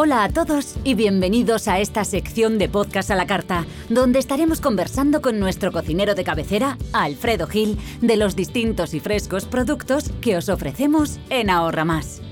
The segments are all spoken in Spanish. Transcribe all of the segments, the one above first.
Hola a todos y bienvenidos a esta sección de podcast a la carta, donde estaremos conversando con nuestro cocinero de cabecera, Alfredo Gil, de los distintos y frescos productos que os ofrecemos en Ahorra Más.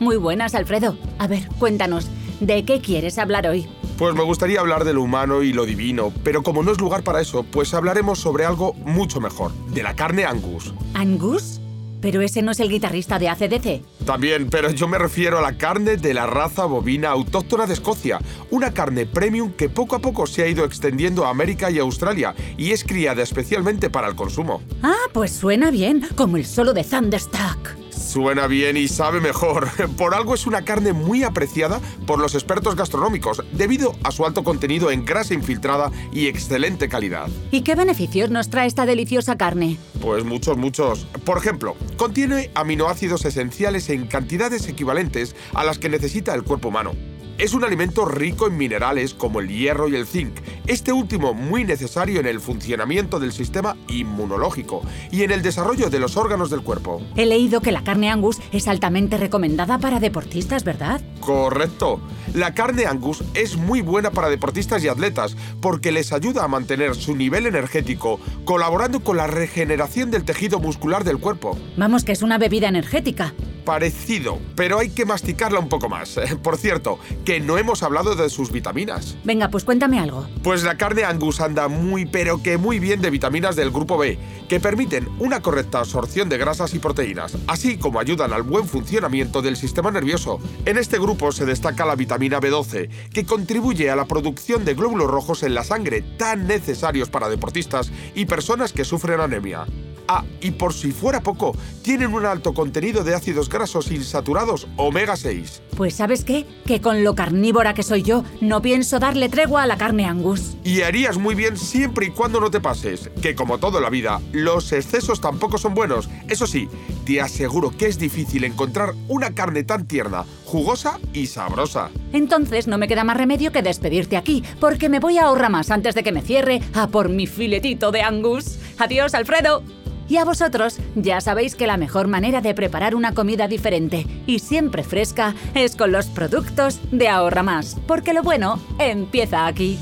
Muy buenas, Alfredo. A ver, cuéntanos, ¿de qué quieres hablar hoy? Pues me gustaría hablar de lo humano y lo divino, pero como no es lugar para eso, pues hablaremos sobre algo mucho mejor, de la carne Angus. ¿Angus? Pero ese no es el guitarrista de ACDC. También, pero yo me refiero a la carne de la raza bovina autóctona de Escocia, una carne premium que poco a poco se ha ido extendiendo a América y Australia y es criada especialmente para el consumo. Ah, pues suena bien, como el solo de Thunderstruck. Suena bien y sabe mejor. Por algo es una carne muy apreciada por los expertos gastronómicos, debido a su alto contenido en grasa infiltrada y excelente calidad. ¿Y qué beneficios nos trae esta deliciosa carne? Pues muchos, muchos. Por ejemplo, contiene aminoácidos esenciales en cantidades equivalentes a las que necesita el cuerpo humano. Es un alimento rico en minerales como el hierro y el zinc, este último muy necesario en el funcionamiento del sistema inmunológico y en el desarrollo de los órganos del cuerpo. He leído que la carne Angus es altamente recomendada para deportistas, ¿verdad? Correcto. La carne Angus es muy buena para deportistas y atletas porque les ayuda a mantener su nivel energético, colaborando con la regeneración del tejido muscular del cuerpo. Vamos, que es una bebida energética. Parecido, pero hay que masticarla un poco más. Por cierto, que no hemos hablado de sus vitaminas. Venga, pues cuéntame algo. Pues la carne Angus anda muy pero que muy bien de vitaminas del grupo B, que permiten una correcta absorción de grasas y proteínas, así como ayudan al buen funcionamiento del sistema nervioso. En este grupo se destaca la vitamina B12, que contribuye a la producción de glóbulos rojos en la sangre, tan necesarios para deportistas y personas que sufren anemia. Ah, y por si fuera poco, tienen un alto contenido de ácidos grasos insaturados omega 6. Pues sabes qué, que con lo carnívora que soy yo, no pienso darle tregua a la carne Angus. Y harías muy bien siempre y cuando no te pases, que como todo en la vida, los excesos tampoco son buenos. Eso sí, te aseguro que es difícil encontrar una carne tan tierna, jugosa y sabrosa. Entonces no me queda más remedio que despedirte aquí, porque me voy a ahorrar más antes de que me cierre a por mi filetito de Angus. Adiós, Alfredo. Y a vosotros, ya sabéis que la mejor manera de preparar una comida diferente y siempre fresca es con los productos de Ahorra Más, porque lo bueno empieza aquí.